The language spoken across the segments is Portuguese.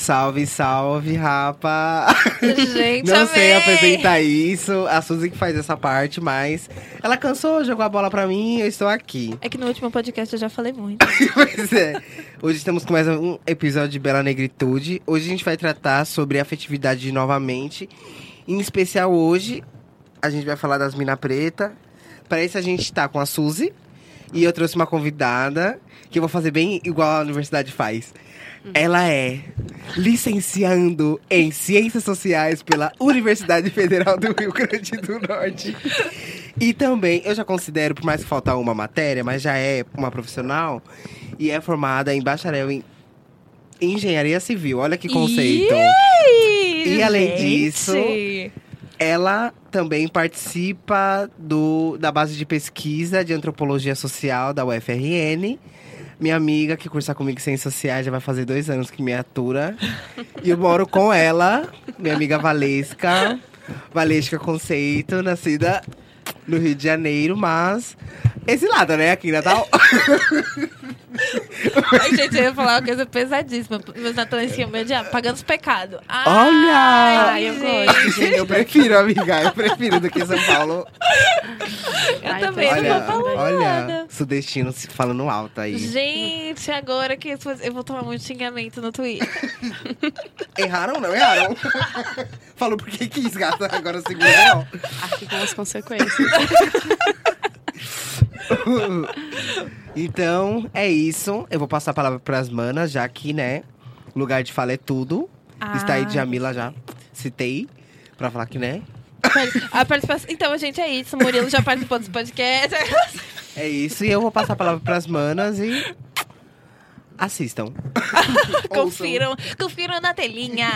Salve, salve, rapa! Gente, Não sei amei. apresentar isso, a Suzy que faz essa parte, mas ela cansou, jogou a bola pra mim e eu estou aqui. É que no último podcast eu já falei muito. pois é. Hoje estamos com mais um episódio de Bela Negritude. Hoje a gente vai tratar sobre afetividade novamente. Em especial hoje, a gente vai falar das mina preta. Para isso a gente tá com a Suzy. E eu trouxe uma convidada, que eu vou fazer bem igual a universidade faz. Ela é licenciando em Ciências Sociais pela Universidade Federal do Rio Grande do Norte. E também, eu já considero, por mais que faltar uma matéria, mas já é uma profissional e é formada em bacharel em Engenharia Civil. Olha que conceito. Ih, E além gente. disso, Ela também participa do, da base de pesquisa de antropologia social da UFRN. Minha amiga que cursa comigo Ciências Sociais já vai fazer dois anos que me atura. e eu moro com ela, minha amiga Valesca. Valesca Conceito, nascida no Rio de Janeiro, mas exilada, né? Aqui em Natal. Ai, gente, eu ia falar uma coisa pesadíssima. Meus natões iam me odiar, pagando os pecados. Olha! Ai, eu gosto. Eu prefiro, amiga. Eu prefiro do que São Paulo. Eu Ai, também olha, não vou falar olha, nada. sudestino se falando alto aí. Gente, agora que eu vou tomar muito xingamento no Twitter. Erraram não, erraram. Falou porque quis, gata. Agora segura não. Aqui com as consequências. Então, é isso. Eu vou passar a palavra pras manas, já que, né, lugar de fala é tudo. Está aí Ah. Jamila já. Citei. Pra falar que, né? A participação... Então, gente, é isso. O Murilo já participou dos podcasts. É isso. E eu vou passar a palavra pras manas e. Assistam. Confiram, confiram na telinha.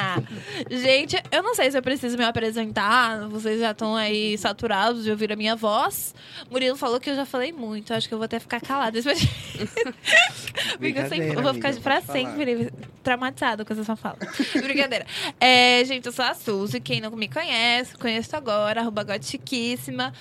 Gente, eu não sei se eu preciso me apresentar. Vocês já estão aí saturados de ouvir a minha voz. Murilo falou que eu já falei muito. Acho que eu vou até ficar calada. Amiga, eu, sempre- eu vou ficar amiga, pra sempre traumatizada com essa sua fala. Brincadeira. É, gente, eu sou a Suzy. Quem não me conhece, conheço agora. Arroba gotiquíssima.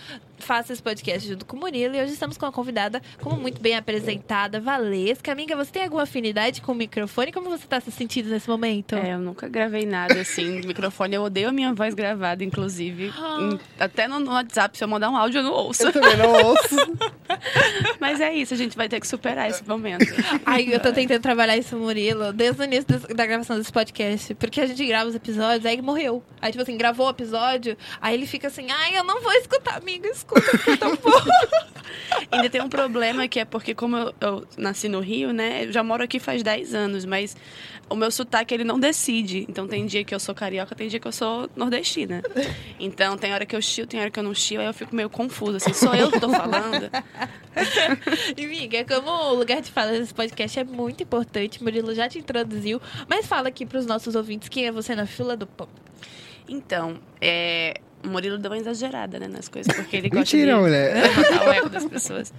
Faço esse podcast junto com o Murilo. E hoje estamos com uma convidada, como muito bem apresentada, Valesca. Amiga, você tem alguma afinidade com o microfone? Como você está se sentindo nesse momento? É, eu nunca gravei nada assim microfone. Eu odeio a minha voz gravada, inclusive. Ah. Até no, WhatsApp, se eu mandar um áudio, eu não ouço. Eu também não ouço. Mas é isso, a gente vai ter que superar esse momento. Ai, eu tô tentando trabalhar isso, Murilo, desde o início da gravação desse podcast. Porque a gente grava os episódios, aí morreu. Aí, tipo assim, gravou o episódio, aí ele fica assim, ai, eu não vou escutar, amiga, escuta, tão bom. Ainda tem um problema que é porque, como eu, eu nasci no Rio, né? Eu já moro aqui faz 10 anos, mas o meu sotaque ele não decide. Então tem dia que eu sou carioca, tem dia que eu sou nordestina. Então tem hora que eu chio, tem hora que eu não chio, aí eu fico meio confusa. Assim, sou eu que tô falando? E, amiga, como o lugar de fala desse podcast é muito importante, Murilo já te introduziu, mas fala aqui pros nossos ouvintes quem é você na fila do pão. Então, é, o Murilo deu uma exagerada né, nas coisas, porque ele gosta Mentira, de mulher. levantar o ego das pessoas.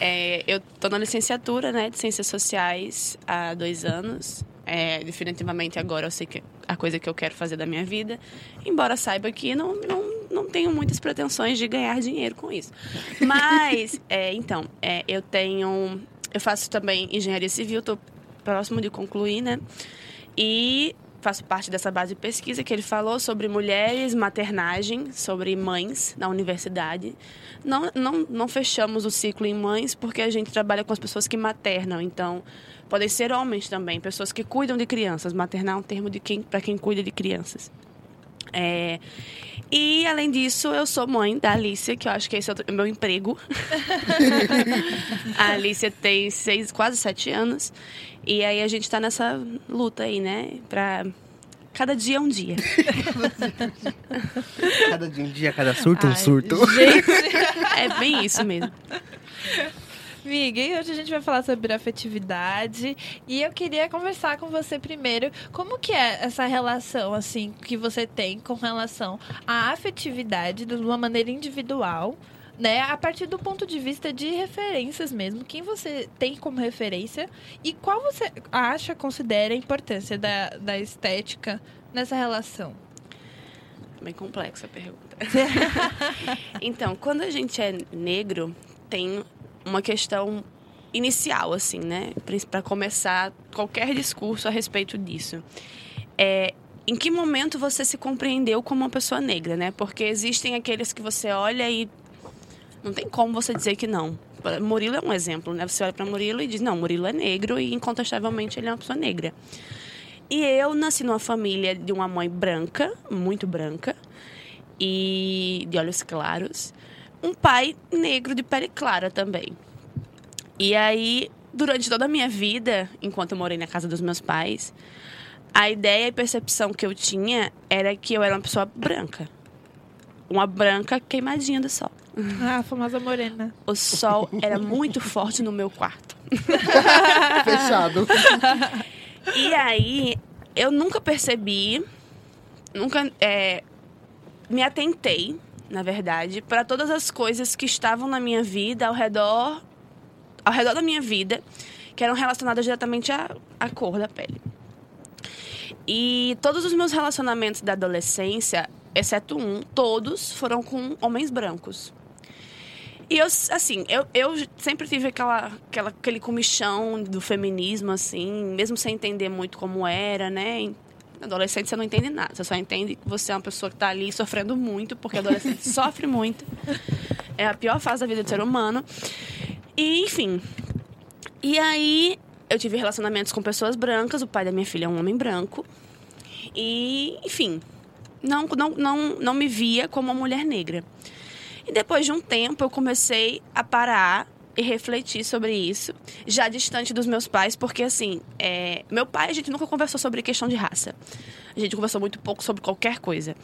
É, eu tô na licenciatura né, de Ciências Sociais há dois anos. É, definitivamente agora eu sei que é a coisa que eu quero fazer da minha vida. Embora saiba que não, não, não tenho muitas pretensões de ganhar dinheiro com isso. Mas, é, então, é, eu tenho... Eu faço também engenharia civil, tô próximo de concluir, né? E faço parte dessa base de pesquisa que ele falou sobre mulheres, maternagem, sobre mães na universidade. Não, não, não fechamos o ciclo em mães porque a gente trabalha com as pessoas que maternam. Então, podem ser homens também, pessoas que cuidam de crianças. Maternar é um termo de quem, para quem cuida de crianças. É, e, além disso, eu sou mãe da Alicia, que eu acho que esse é o meu emprego. a Alicia tem seis, quase sete anos. E aí a gente tá nessa luta aí, né? Pra. Cada dia é um dia. Cada dia um dia, cada surto, um surto. Gente, É bem isso mesmo. E hoje a gente vai falar sobre afetividade e eu queria conversar com você primeiro como que é essa relação assim que você tem com relação à afetividade de uma maneira individual, né, a partir do ponto de vista de referências mesmo, quem você tem como referência e qual você acha, considera a importância da, da estética nessa relação. Bem complexa a pergunta. então, quando a gente é negro, tem uma questão inicial, assim, né? Para começar qualquer discurso a respeito disso. é em que momento você se compreendeu como uma pessoa negra, né? Porque existem aqueles que você olha e não tem como você dizer que não. Murilo é um exemplo, né? Você olha para Murilo e diz: "Não, Murilo é negro e incontestavelmente ele é uma pessoa negra". E eu nasci numa família de uma mãe branca, muito branca, e de olhos claros, um pai negro de pele clara também. E aí, durante toda a minha vida, enquanto eu morei na casa dos meus pais, a ideia e percepção que eu tinha era que eu era uma pessoa branca. Uma branca queimadinha do sol. Ah, a famosa morena. O sol era muito forte no meu quarto. Fechado. E aí, eu nunca percebi, nunca é, me atentei, na verdade, para todas as coisas que estavam na minha vida, ao redor, ao redor da minha vida, que eram relacionadas diretamente à, à cor da pele. E todos os meus relacionamentos da adolescência, exceto um, todos foram com homens brancos. E eu, assim, eu, eu sempre tive aquela, aquela, aquele comichão do feminismo, assim, mesmo sem entender muito como era, né? Adolescente você não entende nada, você só entende que você é uma pessoa que está ali sofrendo muito, porque adolescente sofre muito. É a pior fase da vida do ser humano. E, enfim. E aí, eu tive relacionamentos com pessoas brancas, o pai da minha filha é um homem branco. E, enfim, não, não, não, não me via como uma mulher negra. E depois de um tempo eu comecei a parar e refletir sobre isso, já distante dos meus pais, porque assim, é, meu pai a gente nunca conversou sobre questão de raça. A gente conversou muito pouco sobre qualquer coisa.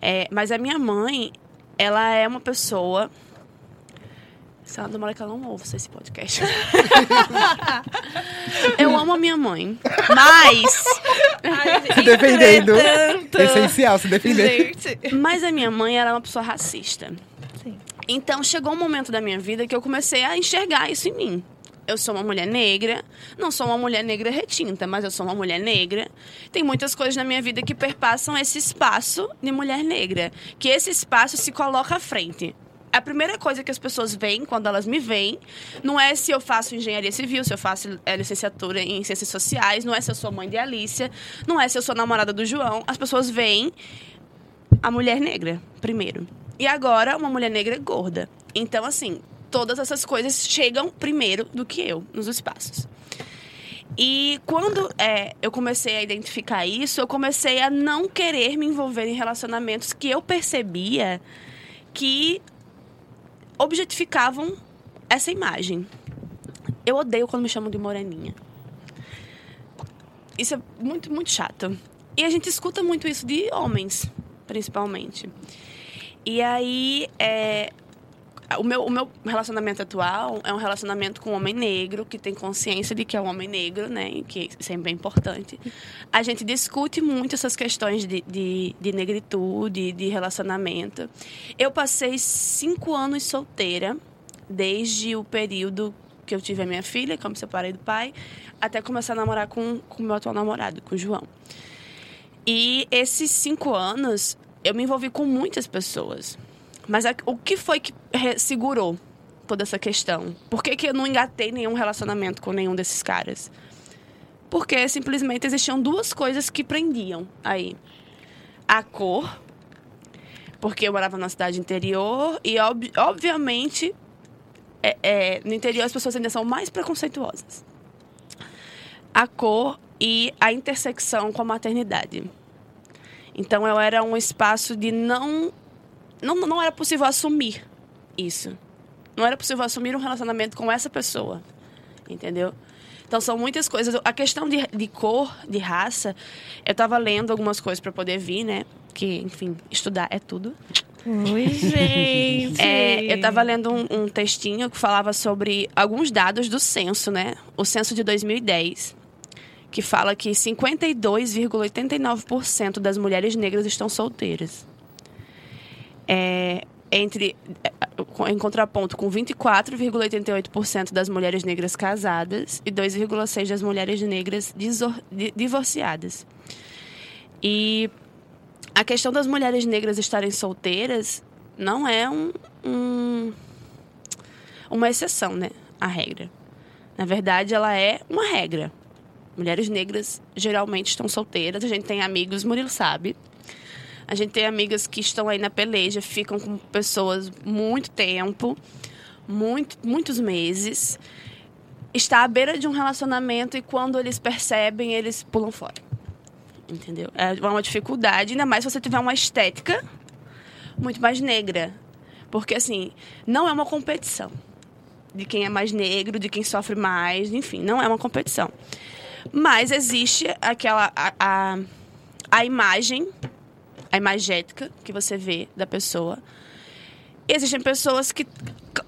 É, mas a minha mãe, ela é uma pessoa. Se ela demora que ela não ouve esse podcast. eu amo a minha mãe. Mas. se defendendo. Essencial se defender. Gente. Mas a minha mãe era uma pessoa racista. Então chegou um momento da minha vida que eu comecei a enxergar isso em mim. Eu sou uma mulher negra, não sou uma mulher negra retinta, mas eu sou uma mulher negra. Tem muitas coisas na minha vida que perpassam esse espaço de mulher negra, que esse espaço se coloca à frente. A primeira coisa que as pessoas veem quando elas me veem não é se eu faço engenharia civil, se eu faço é, licenciatura em ciências sociais, não é se eu sou mãe de Alícia, não é se eu sou namorada do João. As pessoas veem a mulher negra primeiro. E agora, uma mulher negra gorda. Então, assim, todas essas coisas chegam primeiro do que eu nos espaços. E quando é, eu comecei a identificar isso, eu comecei a não querer me envolver em relacionamentos que eu percebia que objetificavam essa imagem. Eu odeio quando me chamam de moreninha. Isso é muito, muito chato. E a gente escuta muito isso de homens, principalmente. E aí, é, o, meu, o meu relacionamento atual é um relacionamento com um homem negro, que tem consciência de que é um homem negro, né? Que sempre é importante. A gente discute muito essas questões de, de, de negritude, de relacionamento. Eu passei cinco anos solteira, desde o período que eu tive a minha filha, que eu me separei do pai, até começar a namorar com o meu atual namorado, com o João. E esses cinco anos eu me envolvi com muitas pessoas. Mas a, o que foi que segurou toda essa questão? Por que, que eu não engatei nenhum relacionamento com nenhum desses caras? Porque simplesmente existiam duas coisas que prendiam aí. A cor, porque eu morava numa cidade interior, e ob, obviamente é, é, no interior as pessoas ainda são mais preconceituosas. A cor e a intersecção com a maternidade. Então eu era um espaço de não não não era possível assumir isso. Não era possível assumir um relacionamento com essa pessoa. Entendeu? Então são muitas coisas. A questão de, de cor, de raça, eu estava lendo algumas coisas para poder vir, né? Que, enfim, estudar é tudo. Oi, gente! É, eu estava lendo um, um, textinho que falava sobre alguns dados do censo, né? O censo de 2010 que fala que 52,89% das mulheres negras estão solteiras. É, entre é, em contraponto com 24,88% das mulheres negras casadas e 2,6% das mulheres negras divorciadas. E a questão das mulheres negras estarem solteiras não é um, um, uma exceção, né? A regra. Na verdade, ela é uma regra Mulheres negras geralmente estão solteiras. A gente tem amigos, Murilo sabe. A gente tem amigas que estão aí na peleja, ficam com pessoas muito tempo, muito, muitos meses. Está à beira de um relacionamento e quando eles percebem, eles pulam fora. Entendeu? É uma dificuldade, ainda mais se você tiver uma estética muito mais negra. Porque, assim, não é uma competição de quem é mais negro, de quem sofre mais, enfim, não é uma competição. Mas existe aquela. a, a, a imagem, a imagética que você vê da pessoa. Existem pessoas que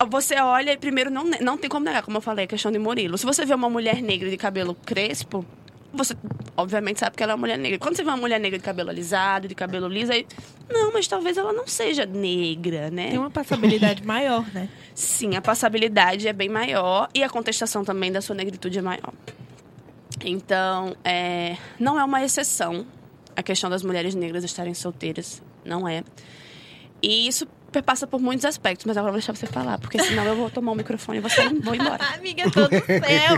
você olha e primeiro não, não tem como negar, como eu falei, a questão de Murilo. Se você vê uma mulher negra de cabelo crespo, você obviamente sabe que ela é uma mulher negra. Quando você vê uma mulher negra de cabelo alisado, de cabelo liso, aí. Não, mas talvez ela não seja negra, né? Tem uma passabilidade maior, né? Sim, a passabilidade é bem maior e a contestação também da sua negritude é maior. Então, é, não é uma exceção a questão das mulheres negras estarem solteiras. Não é. E isso passa por muitos aspectos, mas agora eu vou deixar você falar, porque senão eu vou tomar o microfone e sair vou embora. Amiga, todo céu!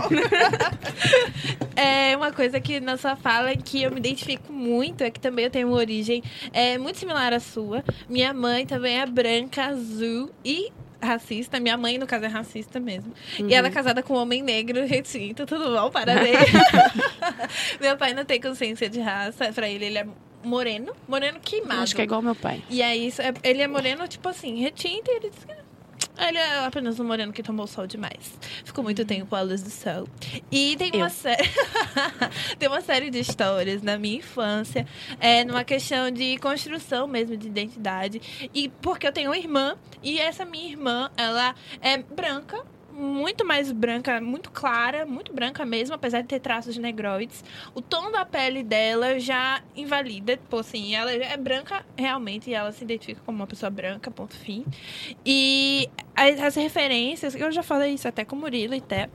é uma coisa que na sua fala que eu me identifico muito, é que também eu tenho uma origem é, muito similar à sua. Minha mãe também é branca, azul e racista. Minha mãe, no caso, é racista mesmo. Uhum. E ela é casada com um homem negro, retinto, tudo bom, parabéns. meu pai não tem consciência de raça. Pra ele, ele é moreno, moreno queimado. Acho que é igual meu pai. E aí, ele é moreno, tipo assim, retinto, e ele diz que ele é apenas um moreno que tomou sol demais. Ficou muito tempo à luz do sol. E tem uma série. tem uma série de histórias na minha infância, é, numa questão de construção mesmo de identidade. E porque eu tenho uma irmã, e essa minha irmã, ela é branca, muito mais branca, muito clara, muito branca mesmo, apesar de ter traços negroides. O tom da pele dela já invalida, tipo assim, ela é branca realmente e ela se identifica como uma pessoa branca, ponto fim. E as, as referências, eu já falei isso até com o Murilo e até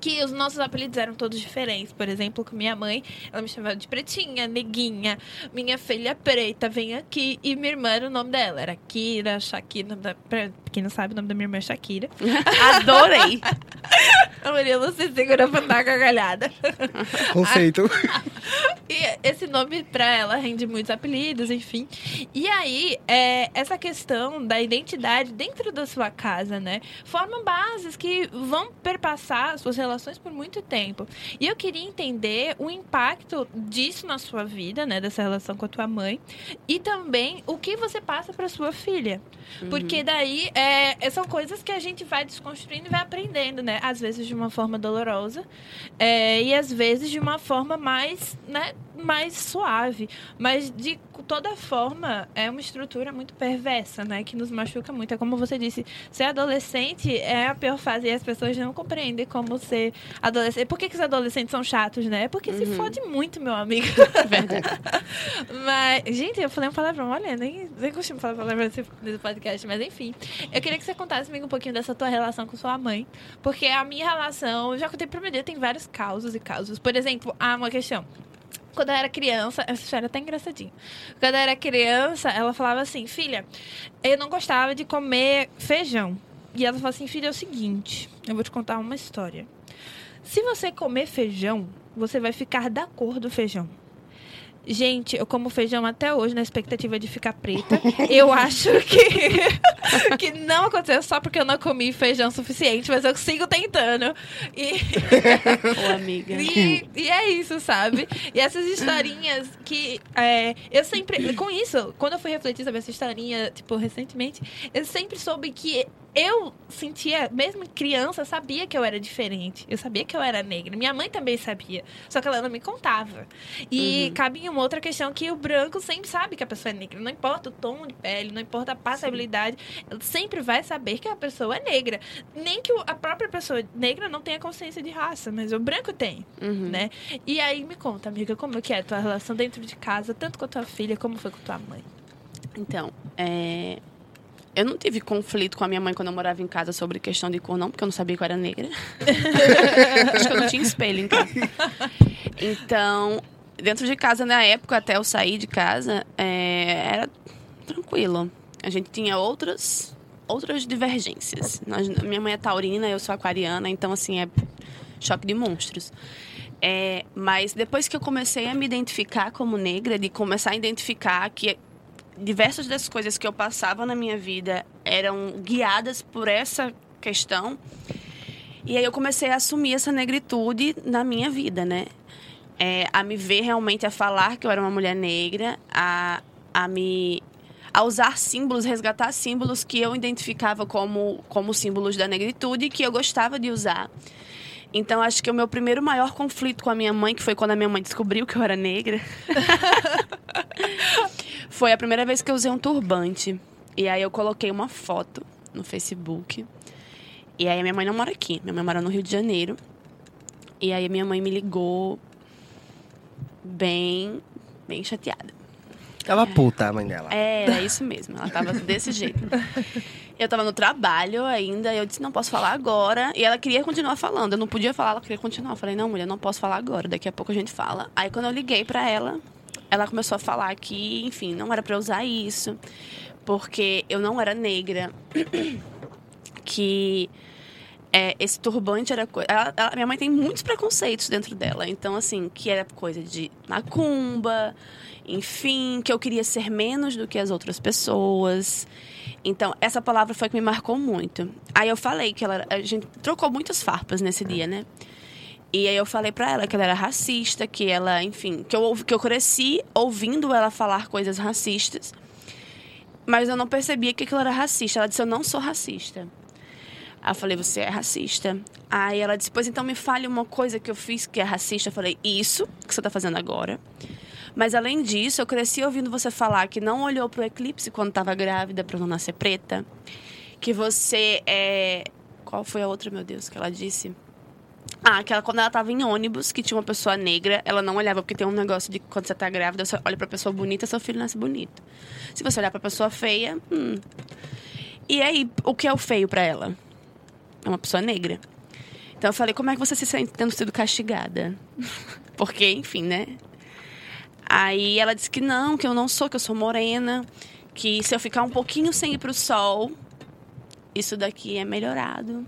que os nossos apelidos eram todos diferentes. Por exemplo, com minha mãe, ela me chamava de Pretinha, Neguinha, minha filha preta, vem aqui. E minha irmã era o nome dela, era Kira, Shakira. Da, pra quem não sabe, o nome da minha irmã é Shakira. Adorei! A Murilo se segura pra dar gargalhada. Conceito. esse nome pra ela rende muitos apelidos, enfim. E aí, é, essa questão da identidade dentro da sua casa, né? Forma bases que vão perpassar suas relações por muito tempo. E eu queria entender o impacto disso na sua vida, né, dessa relação com a tua mãe, e também o que você passa para sua filha. Uhum. Porque daí é, são coisas que a gente vai desconstruindo e vai aprendendo, né? Às vezes de uma forma dolorosa é, e às vezes de uma forma mais, né, mais suave. Mas de toda forma, é uma estrutura muito perversa, né? Que nos machuca muito. É como você disse, ser adolescente é a pior fase e as pessoas não compreendem como ser adolescente. Por que, que os adolescentes são chatos, né? Porque uhum. se fode muito, meu amigo. Verdade. mas, gente, eu falei um palavrão, olha, nem, nem costumo falar palavrão nesse, nesse podcast, mas enfim. Eu queria que você contasse comigo um pouquinho dessa tua relação com sua mãe. Porque a minha relação, já contei pra meu tem vários causos e causos. Por exemplo, há uma questão quando eu era criança, essa história é até engraçadinha. Quando eu era criança, ela falava assim: Filha, eu não gostava de comer feijão. E ela falou assim: Filha, é o seguinte, eu vou te contar uma história. Se você comer feijão, você vai ficar da cor do feijão. Gente, eu como feijão até hoje na expectativa de ficar preta. Eu acho que, que não aconteceu só porque eu não comi feijão suficiente, mas eu sigo tentando. E, Ô, amiga. E, e, é isso, sabe? E essas historinhas que é, eu sempre. Com isso, quando eu fui refletir sobre essa historinha, tipo, recentemente, eu sempre soube que eu sentia, mesmo criança, sabia que eu era diferente. Eu sabia que eu era negra. Minha mãe também sabia. Só que ela não me contava. E uhum. cabe uma outra questão que o branco sempre sabe que a pessoa é negra. Não importa o tom de pele, não importa a passabilidade. Ela sempre vai saber que a pessoa é negra. Nem que a própria pessoa negra não tenha consciência de raça, mas o branco tem, uhum. né? E aí me conta, amiga, como que é a tua relação dentro de casa, tanto com a tua filha, como foi com tua mãe? Então, é, eu não tive conflito com a minha mãe quando eu morava em casa sobre questão de cor, não, porque eu não sabia que eu era negra. Acho que eu não tinha espelho em casa. Então, dentro de casa, na época, até eu sair de casa, é, era tranquilo. A gente tinha outras, outras divergências. Nós, minha mãe é taurina, eu sou aquariana, então, assim, é choque de monstros. É, mas depois que eu comecei a me identificar como negra, de começar a identificar que diversas das coisas que eu passava na minha vida eram guiadas por essa questão, e aí eu comecei a assumir essa negritude na minha vida, né? É, a me ver realmente, a falar que eu era uma mulher negra, a, a me a usar símbolos, resgatar símbolos que eu identificava como, como símbolos da negritude que eu gostava de usar. Então, acho que o meu primeiro maior conflito com a minha mãe, que foi quando a minha mãe descobriu que eu era negra, foi a primeira vez que eu usei um turbante. E aí eu coloquei uma foto no Facebook. E aí a minha mãe não mora aqui, minha mãe mora no Rio de Janeiro. E aí minha mãe me ligou bem, bem chateada. Tava puta a mãe dela. É, era isso mesmo. Ela tava desse jeito. Eu tava no trabalho ainda, eu disse, não posso falar agora. E ela queria continuar falando. Eu não podia falar, ela queria continuar. Eu falei, não, mulher, não posso falar agora. Daqui a pouco a gente fala. Aí quando eu liguei pra ela, ela começou a falar que, enfim, não era pra eu usar isso. Porque eu não era negra. que é, esse turbante era coisa. minha mãe tem muitos preconceitos dentro dela. Então, assim, que era coisa de macumba, enfim, que eu queria ser menos do que as outras pessoas. Então, essa palavra foi que me marcou muito. Aí eu falei que ela. A gente trocou muitas farpas nesse dia, né? E aí eu falei pra ela que ela era racista, que ela, enfim, que eu, que eu cresci ouvindo ela falar coisas racistas. Mas eu não percebia que aquilo era racista. Ela disse, eu não sou racista. Aí eu falei, você é racista. Aí ela disse, pois então me fale uma coisa que eu fiz que é racista. Eu falei, isso que você tá fazendo agora. Mas além disso, eu cresci ouvindo você falar que não olhou pro eclipse quando estava grávida para não nascer preta. Que você é. Qual foi a outra, meu Deus, que ela disse? Ah, que ela, quando ela estava em ônibus, que tinha uma pessoa negra, ela não olhava, porque tem um negócio de quando você está grávida, você olha pra pessoa bonita, seu filho nasce bonito. Se você olhar pra pessoa feia, hum. E aí, o que é o feio para ela? É uma pessoa negra. Então eu falei, como é que você se sente tendo sido castigada? porque, enfim, né? Aí ela disse que não, que eu não sou, que eu sou morena, que se eu ficar um pouquinho sem ir pro sol, isso daqui é melhorado.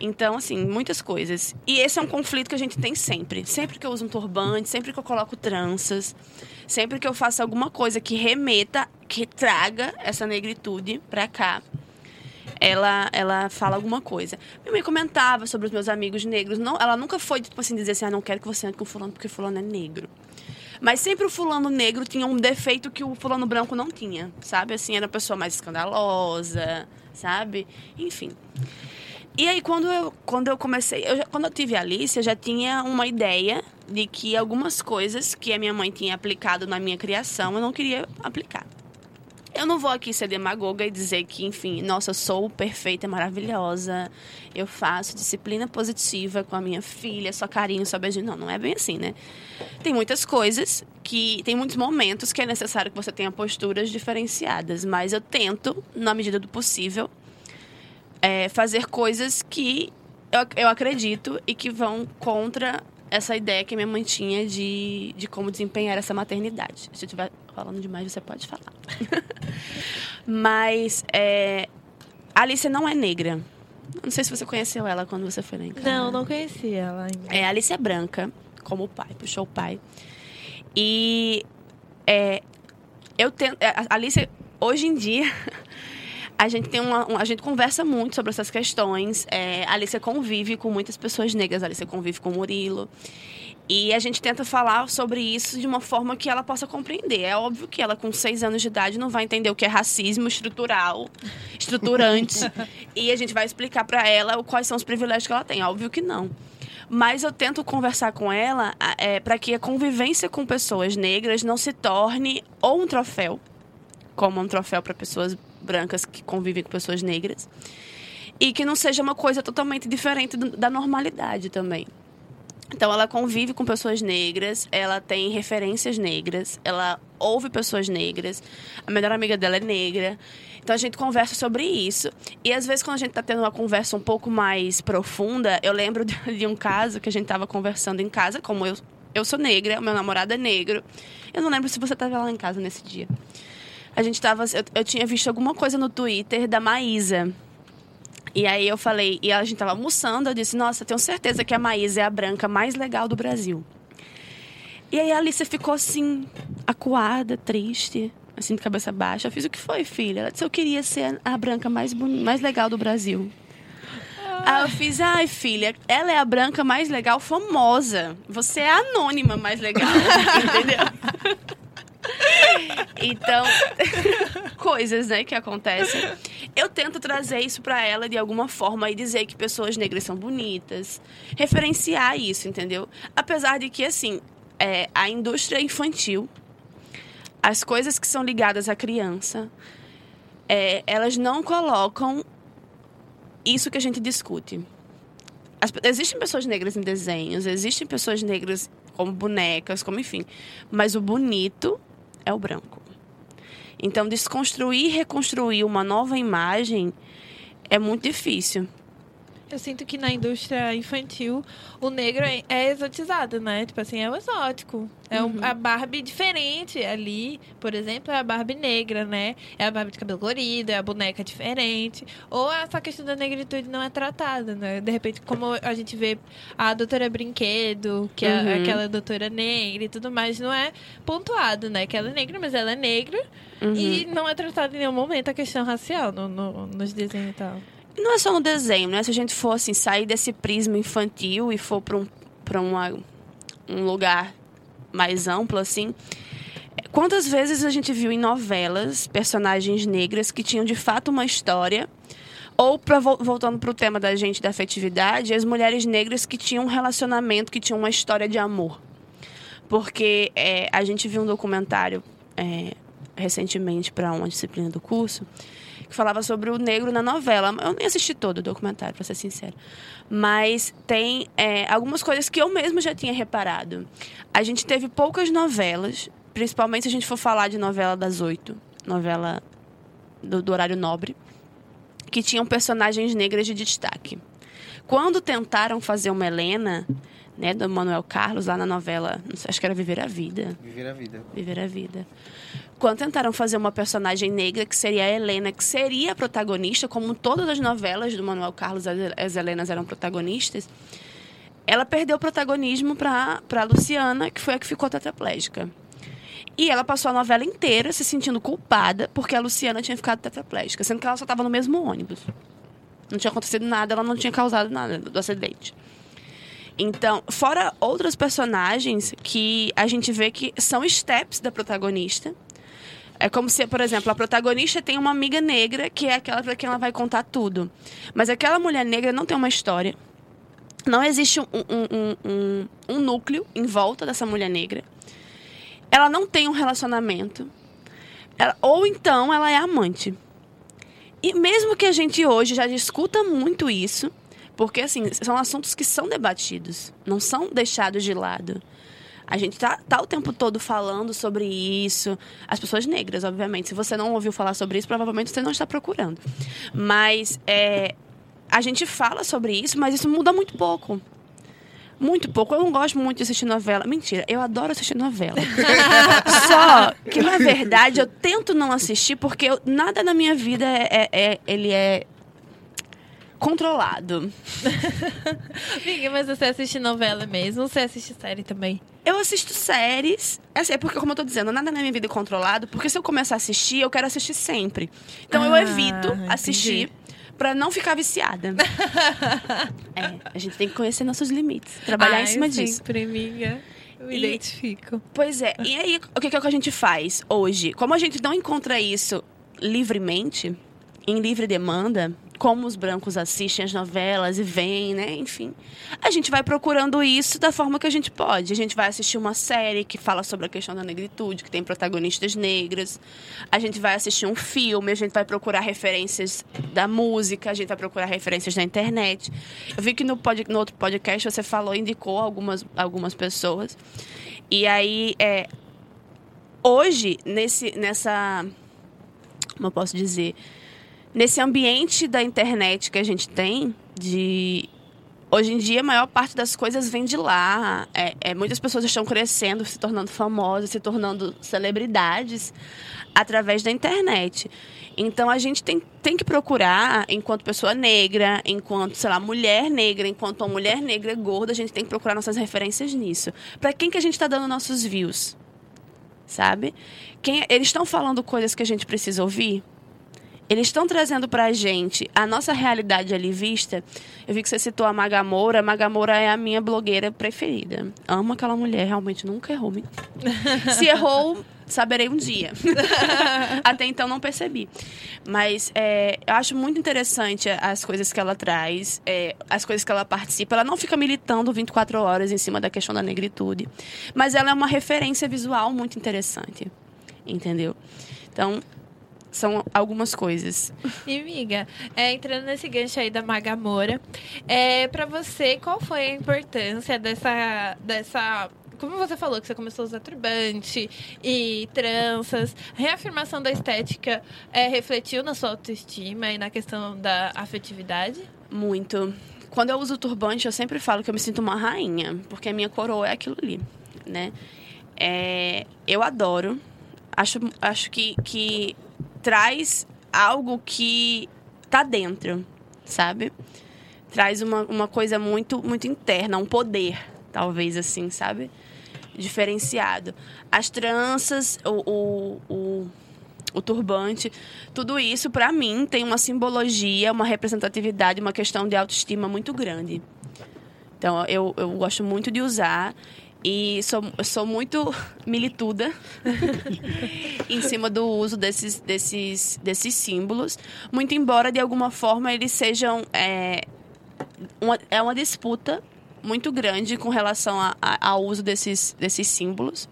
Então, assim, muitas coisas. E esse é um conflito que a gente tem sempre. Sempre que eu uso um turbante, sempre que eu coloco tranças, sempre que eu faço alguma coisa que remeta, que traga essa negritude pra cá, ela, ela fala alguma coisa. Minha mãe comentava sobre os meus amigos negros. Não, ela nunca foi, tipo assim, dizer assim, ah, não quero que você ande com fulano porque fulano é negro. Mas sempre o fulano negro tinha um defeito que o fulano branco não tinha, sabe? Assim, era uma pessoa mais escandalosa, sabe? Enfim. E aí, quando eu, quando eu comecei, eu quando eu tive a Alice, eu já tinha uma ideia de que algumas coisas que a minha mãe tinha aplicado na minha criação, eu não queria aplicar. Eu não vou aqui ser demagoga e dizer que, enfim, nossa, eu sou perfeita, maravilhosa, eu faço disciplina positiva com a minha filha, só carinho, só beijinho. Não, não é bem assim, né? Tem muitas coisas que. Tem muitos momentos que é necessário que você tenha posturas diferenciadas, mas eu tento, na medida do possível, é, fazer coisas que eu, eu acredito e que vão contra essa ideia que minha mãe tinha de, de como desempenhar essa maternidade. Se eu estiver falando demais, você pode falar. Mas é, a Alice não é negra. Não sei se você conheceu ela quando você foi lá em casa. Não, não conheci ela ainda. É, a Alice é branca, como o pai, puxou o pai. E é, eu tento. É, a Alice, hoje em dia, a gente tem uma, a gente conversa muito sobre essas questões. É, a Alice convive com muitas pessoas negras, a Alice convive com o Murilo. E a gente tenta falar sobre isso de uma forma que ela possa compreender. É óbvio que ela, com seis anos de idade, não vai entender o que é racismo estrutural, estruturante. e a gente vai explicar para ela quais são os privilégios que ela tem. Óbvio que não. Mas eu tento conversar com ela é, para que a convivência com pessoas negras não se torne ou um troféu, como um troféu para pessoas brancas que convivem com pessoas negras, e que não seja uma coisa totalmente diferente do, da normalidade também. Então ela convive com pessoas negras, ela tem referências negras, ela ouve pessoas negras, a melhor amiga dela é negra. Então a gente conversa sobre isso. E às vezes quando a gente está tendo uma conversa um pouco mais profunda, eu lembro de um caso que a gente estava conversando em casa, como eu, eu sou negra, meu namorado é negro. Eu não lembro se você estava lá em casa nesse dia. A gente tava. Eu, eu tinha visto alguma coisa no Twitter da Maísa. E aí eu falei, e a gente tava almoçando, eu disse, nossa, tenho certeza que a Maísa é a branca mais legal do Brasil. E aí a Alicia ficou assim, acuada, triste, assim, de cabeça baixa. Eu fiz o que foi, filha? Ela disse: Eu queria ser a branca mais, mais legal do Brasil. Aí eu fiz, ai filha, ela é a branca mais legal, famosa. Você é a anônima mais legal, entendeu? Então, coisas, né, que acontecem. Eu tento trazer isso para ela de alguma forma e dizer que pessoas negras são bonitas, referenciar isso, entendeu? Apesar de que, assim, é, a indústria infantil, as coisas que são ligadas à criança, é, elas não colocam isso que a gente discute. As, existem pessoas negras em desenhos, existem pessoas negras como bonecas, como enfim. Mas o bonito é o branco. Então, desconstruir e reconstruir uma nova imagem é muito difícil. Eu sinto que na indústria infantil o negro é, é exotizado, né? Tipo assim, é o exótico. É uhum. a Barbie diferente ali, por exemplo, é a Barbie negra, né? É a Barbie de cabelo colorido, é a boneca diferente. Ou essa questão da negritude não é tratada, né? De repente, como a gente vê a doutora Brinquedo, que é uhum. aquela doutora negra e tudo mais, não é pontuado, né? Que ela é negra, mas ela é negra. Uhum. E não é tratada em nenhum momento a questão racial no, no, nos desenhos e tal. Não é só no desenho, né? Se a gente for assim, sair desse prisma infantil e for para um, um lugar mais amplo, assim. Quantas vezes a gente viu em novelas personagens negras que tinham de fato uma história? Ou, pra, voltando para o tema da gente da afetividade, as mulheres negras que tinham um relacionamento, que tinham uma história de amor. Porque é, a gente viu um documentário é, recentemente para uma disciplina do curso que falava sobre o negro na novela. Eu nem assisti todo o documentário, para ser sincera. Mas tem é, algumas coisas que eu mesmo já tinha reparado. A gente teve poucas novelas, principalmente se a gente for falar de novela das oito, novela do, do horário nobre, que tinham personagens negras de destaque. Quando tentaram fazer uma Helena, né, do Manuel Carlos, lá na novela, sei, acho que era Viver a Vida. Viver a Vida. Viver a Vida quando tentaram fazer uma personagem negra, que seria a Helena, que seria a protagonista, como todas as novelas do Manuel Carlos, as Helenas eram protagonistas, ela perdeu o protagonismo para a Luciana, que foi a que ficou tetraplégica. E ela passou a novela inteira se sentindo culpada porque a Luciana tinha ficado tetraplégica, sendo que ela só estava no mesmo ônibus. Não tinha acontecido nada, ela não tinha causado nada do acidente. Então, fora outras personagens que a gente vê que são steps da protagonista, é como se, por exemplo, a protagonista tem uma amiga negra que é aquela para quem ela vai contar tudo. Mas aquela mulher negra não tem uma história. Não existe um, um, um, um núcleo em volta dessa mulher negra. Ela não tem um relacionamento. Ela, ou então ela é amante. E mesmo que a gente hoje já discuta muito isso, porque assim, são assuntos que são debatidos, não são deixados de lado. A gente tá, tá o tempo todo falando sobre isso. As pessoas negras, obviamente. Se você não ouviu falar sobre isso, provavelmente você não está procurando. Mas é, a gente fala sobre isso, mas isso muda muito pouco. Muito pouco. Eu não gosto muito de assistir novela. Mentira, eu adoro assistir novela. Só que, na verdade, eu tento não assistir porque eu, nada na minha vida é, é, é ele é controlado. Amiga, mas você assiste novela mesmo? Você assiste série também? Eu assisto séries. É, assim, é porque, como eu tô dizendo, nada na minha vida é controlado. Porque se eu começar a assistir, eu quero assistir sempre. Então ah, eu evito assistir para não ficar viciada. é, a gente tem que conhecer nossos limites. Trabalhar Ai, em cima sempre, disso. amiga. Eu me e, identifico. Pois é. E aí, o que, que é que a gente faz hoje? Como a gente não encontra isso livremente, em livre demanda, como os brancos assistem as novelas e veem, né? Enfim. A gente vai procurando isso da forma que a gente pode. A gente vai assistir uma série que fala sobre a questão da negritude, que tem protagonistas negras. A gente vai assistir um filme, a gente vai procurar referências da música, a gente vai procurar referências da internet. Eu vi que no, pod, no outro podcast você falou, indicou algumas, algumas pessoas. E aí, é, hoje, nesse, nessa. Como eu posso dizer? Nesse ambiente da internet que a gente tem, de Hoje em dia, a maior parte das coisas vem de lá. É, é, muitas pessoas estão crescendo, se tornando famosas, se tornando celebridades através da internet. Então a gente tem, tem que procurar, enquanto pessoa negra, enquanto, sei lá, mulher negra, enquanto uma mulher negra gorda, a gente tem que procurar nossas referências nisso. Para quem que a gente está dando nossos views? Sabe? Quem, eles estão falando coisas que a gente precisa ouvir? Eles estão trazendo pra gente a nossa realidade ali vista. Eu vi que você citou a Magamoura. A Magamoura é a minha blogueira preferida. Amo aquela mulher, realmente nunca errou. Se errou, saberei um dia. Até então não percebi. Mas é, eu acho muito interessante as coisas que ela traz, é, as coisas que ela participa. Ela não fica militando 24 horas em cima da questão da negritude. Mas ela é uma referência visual muito interessante. Entendeu? Então, são algumas coisas. E, amiga, é, entrando nesse gancho aí da Magamora, é, para você, qual foi a importância dessa, dessa como você falou que você começou a usar turbante e tranças, a reafirmação da estética é, refletiu na sua autoestima e na questão da afetividade? Muito. Quando eu uso turbante, eu sempre falo que eu me sinto uma rainha, porque a minha coroa é aquilo ali, né? É, eu adoro. Acho, acho que, que traz algo que tá dentro, sabe? Traz uma, uma coisa muito, muito interna, um poder, talvez assim, sabe? Diferenciado. As tranças, o, o, o, o turbante, tudo isso, para mim, tem uma simbologia, uma representatividade, uma questão de autoestima muito grande. Então, eu, eu gosto muito de usar. E sou, sou muito milituda em cima do uso desses, desses, desses símbolos. Muito embora, de alguma forma, eles sejam. É uma, é uma disputa muito grande com relação ao uso desses, desses símbolos.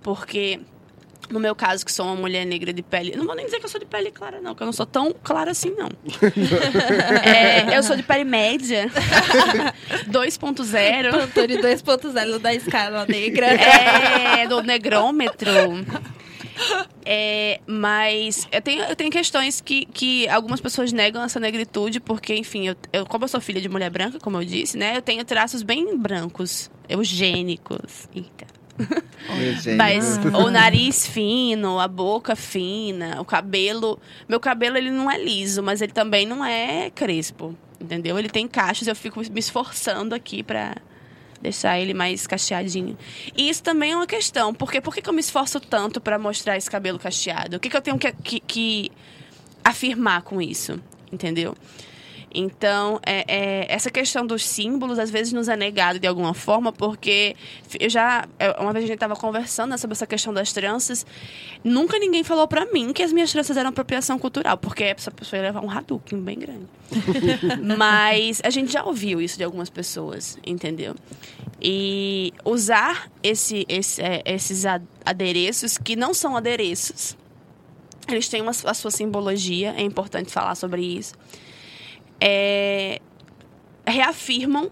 Porque no meu caso, que sou uma mulher negra de pele. Não vou nem dizer que eu sou de pele clara, não, porque eu não sou tão clara assim, não. é, eu sou de pele média. 2.0. Pantone 2.0 da escala negra. É, do negrômetro. É, mas eu tenho, eu tenho questões que, que algumas pessoas negam essa negritude, porque, enfim, eu, eu, como eu sou filha de mulher branca, como eu disse, né? Eu tenho traços bem brancos, eugênicos. Eita. Mas o nariz fino, a boca fina, o cabelo. Meu cabelo ele não é liso, mas ele também não é crespo. Entendeu? Ele tem cachos, eu fico me esforçando aqui pra deixar ele mais cacheadinho. E isso também é uma questão, porque por que, eu me esforço tanto para mostrar esse cabelo cacheado? O que, que eu tenho que, que, que afirmar com isso? Entendeu? Então, é, é, essa questão dos símbolos às vezes nos é negado de alguma forma, porque eu já. É, uma vez a gente estava conversando né, sobre essa questão das tranças. Nunca ninguém falou para mim que as minhas tranças eram apropriação cultural, porque essa pessoa ia levar um Hadouken bem grande. Mas a gente já ouviu isso de algumas pessoas, entendeu? E usar esse, esse, é, esses adereços, que não são adereços, eles têm uma, a sua simbologia, é importante falar sobre isso é, reafirmam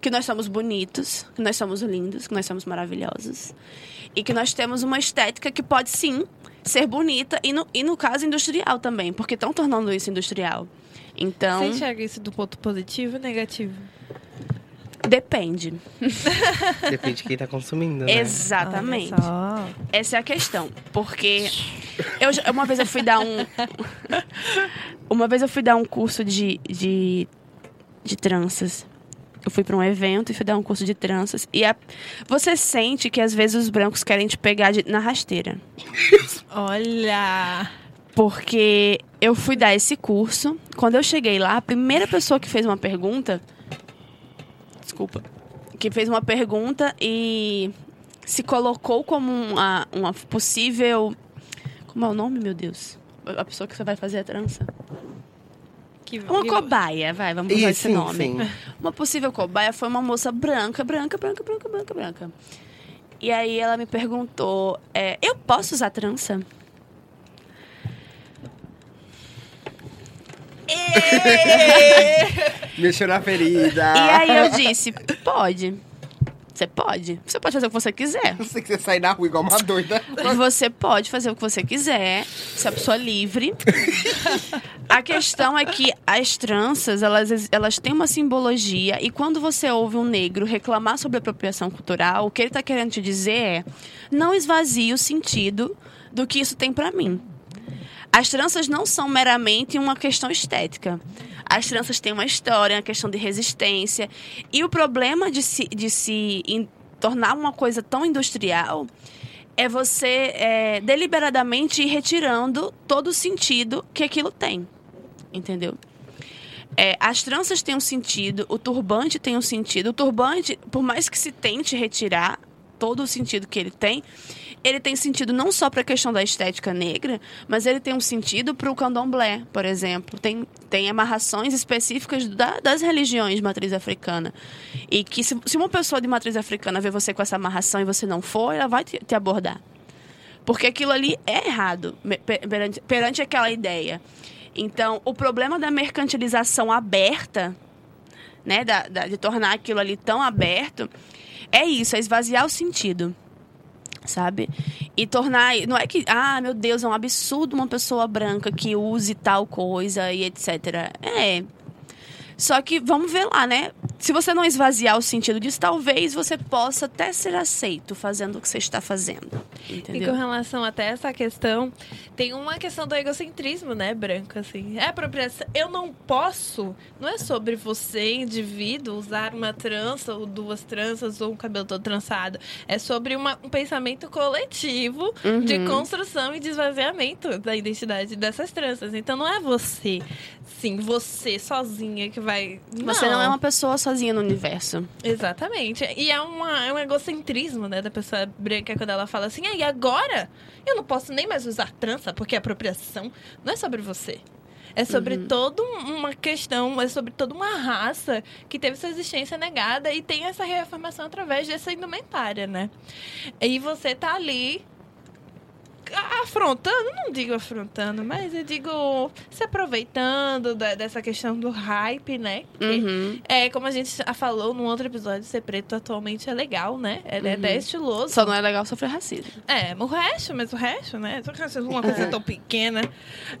que nós somos bonitos, que nós somos lindos, que nós somos maravilhosos. E que nós temos uma estética que pode sim ser bonita e no, e no caso industrial também, porque estão tornando isso industrial. Então. Você enxerga isso do ponto positivo ou negativo? Depende. Depende de quem está consumindo, né? Exatamente. Essa é a questão. Porque eu, uma vez eu fui dar um. Uma vez eu fui dar um curso de, de, de tranças. Eu fui para um evento e fui dar um curso de tranças. E a, você sente que às vezes os brancos querem te pegar de, na rasteira. Olha! Porque eu fui dar esse curso. Quando eu cheguei lá, a primeira pessoa que fez uma pergunta desculpa, que fez uma pergunta e se colocou como uma, uma possível. Como é o nome, meu Deus? A pessoa que você vai fazer a trança. Que, uma que... cobaia, vai, vamos usar esse nome. Sim. Uma possível cobaia foi uma moça branca, branca, branca, branca, branca, branca. E aí ela me perguntou: é, eu posso usar trança? Mexeu na ferida. E aí eu disse, pode. Você pode. Você pode fazer o que você quiser. Você quiser sair na rua igual uma doida. Você pode fazer o que você quiser. Você é uma pessoa livre. A questão é que as tranças, elas, elas têm uma simbologia. E quando você ouve um negro reclamar sobre apropriação cultural, o que ele está querendo te dizer é: não esvazie o sentido do que isso tem para mim. As tranças não são meramente uma questão estética. As tranças têm uma história, uma questão de resistência. E o problema de se, de se in, tornar uma coisa tão industrial é você é, deliberadamente ir retirando todo o sentido que aquilo tem. Entendeu? É, as tranças têm um sentido, o turbante tem um sentido. O turbante, por mais que se tente retirar todo o sentido que ele tem, ele tem sentido não só para a questão da estética negra, mas ele tem um sentido para o candomblé, por exemplo. Tem, tem amarrações específicas da, das religiões de matriz africana. E que se, se, uma pessoa de matriz africana vê você com essa amarração e você não for, ela vai te, te abordar. Porque aquilo ali é errado perante, perante aquela ideia. Então, o problema da mercantilização aberta, né, da, da, de tornar aquilo ali tão aberto, é isso, é esvaziar o sentido sabe? E tornar. Não é que, ah, meu Deus, é um absurdo uma pessoa branca que use tal coisa e etc. É. Só que vamos ver lá, né? Se você não esvaziar o sentido disso, talvez você possa até ser aceito fazendo o que você está fazendo. Entendeu? E com relação até essa questão, tem uma questão do egocentrismo, né, branco, assim. É apropriação. Eu não posso, não é sobre você, indivíduo, usar uma trança ou duas tranças ou um cabelo todo trançado. É sobre uma, um pensamento coletivo uhum. de construção e de esvaziamento da identidade dessas tranças. Então não é você, sim, você sozinha que vai. Você não é uma pessoa sozinha no universo. Exatamente. E é, uma, é um egocentrismo, né, da pessoa branca quando ela fala assim, ah, e agora eu não posso nem mais usar trança, porque a apropriação não é sobre você. É sobre uhum. toda uma questão, é sobre toda uma raça que teve sua existência negada e tem essa reafirmação através dessa indumentária, né? E você tá ali afrontando, não digo afrontando, mas eu digo se aproveitando da, dessa questão do hype, né? Uhum. É, como a gente falou no outro episódio, ser preto atualmente é legal, né? Ele é uhum. é até estiloso. Só não é legal sofrer racismo. É, o resto, mas o resto, né? Uma coisa é. tão pequena.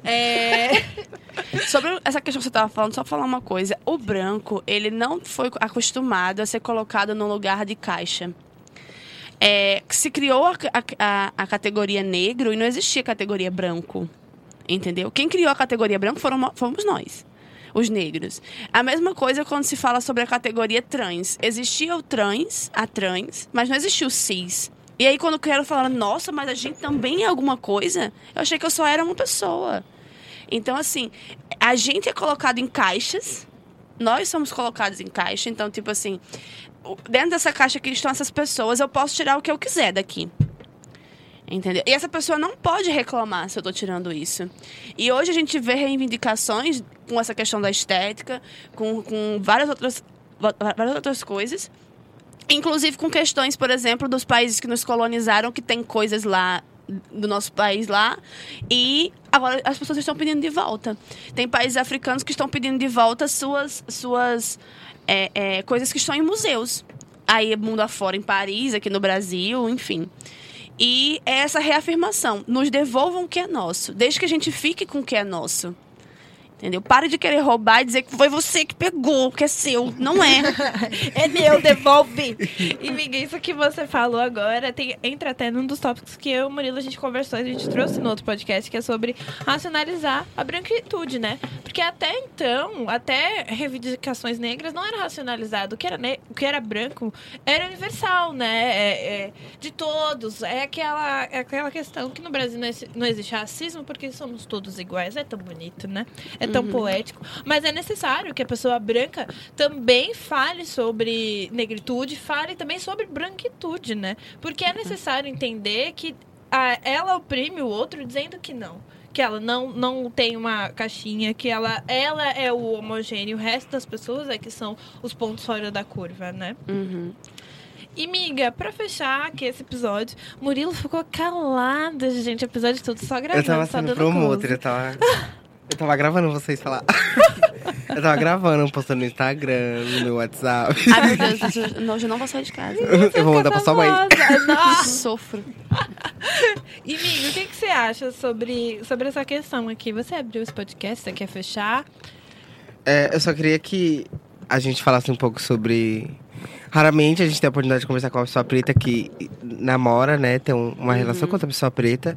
É... Sobre essa questão que você estava falando, só falar uma coisa. O branco, ele não foi acostumado a ser colocado no lugar de caixa é, se criou a, a, a, categoria negro e não existia categoria branco. Entendeu? Quem criou a categoria branco foram, fomos nós, os negros. A mesma coisa quando se fala sobre a categoria trans. Existia o trans, a trans, mas não existia o cis. E aí, quando quero falar, nossa, mas a gente também é alguma coisa, eu achei que eu só era uma pessoa. Então, assim, a gente é colocado em caixas, nós somos colocados em caixa, então, tipo assim, dentro dessa caixa que estão essas pessoas, eu posso tirar o que eu quiser daqui. Entendeu? E essa pessoa não pode reclamar se eu estou tirando isso. E hoje a gente vê reivindicações com essa questão da estética, com, com várias, outras, várias outras coisas. Inclusive com questões, por exemplo, dos países que nos colonizaram, que tem coisas lá do nosso país lá. E agora as pessoas estão pedindo de volta. Tem países africanos que estão pedindo de volta suas, suas é, é, coisas que estão em museus. Aí, mundo afora, em Paris, aqui no Brasil, enfim. E é essa reafirmação. Nos devolvam o que é nosso. Desde que a gente fique com o que é nosso. Entendeu? Pare de querer roubar e dizer que foi você que pegou, que é seu. Não é. é meu, devolve. E, Miguel, isso que você falou agora tem, entra até num dos tópicos que eu e o Murilo a gente conversou, a gente trouxe no outro podcast, que é sobre racionalizar a branquitude, né? Porque até então, até reivindicações negras não era racionalizado. O que era, o que era branco era universal, né? É, é, de todos. É aquela, é aquela questão que no Brasil não, é, não existe racismo porque somos todos iguais. É tão bonito, né? É é tão uhum. poético. Mas é necessário que a pessoa branca também fale sobre negritude, fale também sobre branquitude, né? Porque é necessário entender que a, ela oprime o outro dizendo que não que ela não, não tem uma caixinha, que ela, ela é o homogêneo, o resto das pessoas é que são os pontos fora da curva, né? Uhum. E, miga, pra fechar aqui esse episódio, Murilo ficou calado, gente, o episódio todo só gravando. Eu tava sendo promotor, eu tava... Eu tava gravando vocês falar. Eu tava gravando, postando no Instagram, no meu WhatsApp. Ai, meu Deus, hoje- hoje eu não vou sair de casa. Eu vou mandar pra sua mãe. Nossa. Sofro. E, Migo, o que, que você acha sobre, sobre essa questão aqui? Você abriu esse podcast, você quer fechar? É, eu só queria que a gente falasse um pouco sobre. Raramente a gente tem a oportunidade de conversar com uma pessoa preta que namora, né? Tem um- uma relação com outra pessoa preta.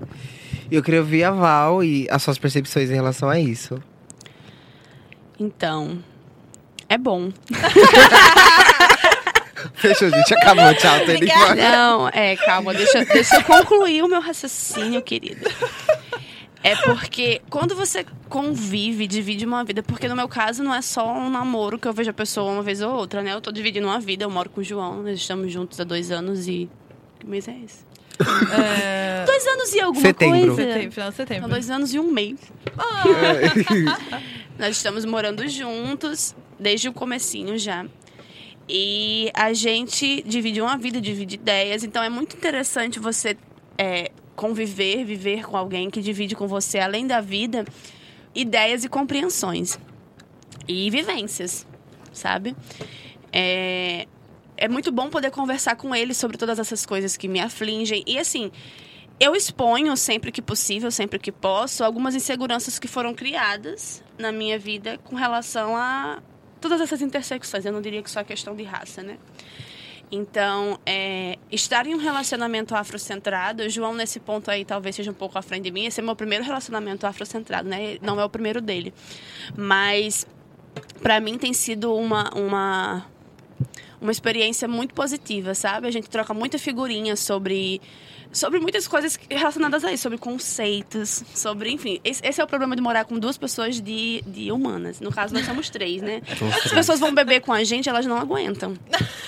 E eu queria ouvir a Val e as suas percepções em relação a isso. Então, é bom. Fechou, gente. Acabou. Tchau. Tô indo embora. Não, é, calma, deixa, deixa eu concluir o meu raciocínio, querido. É porque quando você convive, divide uma vida, porque no meu caso não é só um namoro que eu vejo a pessoa uma vez ou outra, né? Eu tô dividindo uma vida, eu moro com o João, nós estamos juntos há dois anos e. Que mês é esse? É... Dois anos e alguma Setembro. coisa. Setembro, final de setembro. Há dois anos e um mês. Nós estamos morando juntos desde o comecinho já. E a gente divide uma vida, divide ideias. Então é muito interessante você é, conviver, viver com alguém que divide com você, além da vida, ideias e compreensões. E vivências, sabe? É, é muito bom poder conversar com ele sobre todas essas coisas que me afligem. E assim, eu exponho sempre que possível, sempre que posso, algumas inseguranças que foram criadas na minha vida com relação a todas essas intersecções. Eu não diria que só é questão de raça, né? Então, é, estar em um relacionamento afrocentrado, o João nesse ponto aí talvez seja um pouco à frente de mim. Esse é meu primeiro relacionamento afrocentrado, né? Não é o primeiro dele. Mas, para mim tem sido uma, uma, uma experiência muito positiva, sabe? A gente troca muita figurinha sobre sobre muitas coisas relacionadas a isso, sobre conceitos, sobre, enfim. Esse, esse é o problema de morar com duas pessoas de, de humanas. No caso, nós somos três, né? As pessoas vão beber com a gente, elas não aguentam.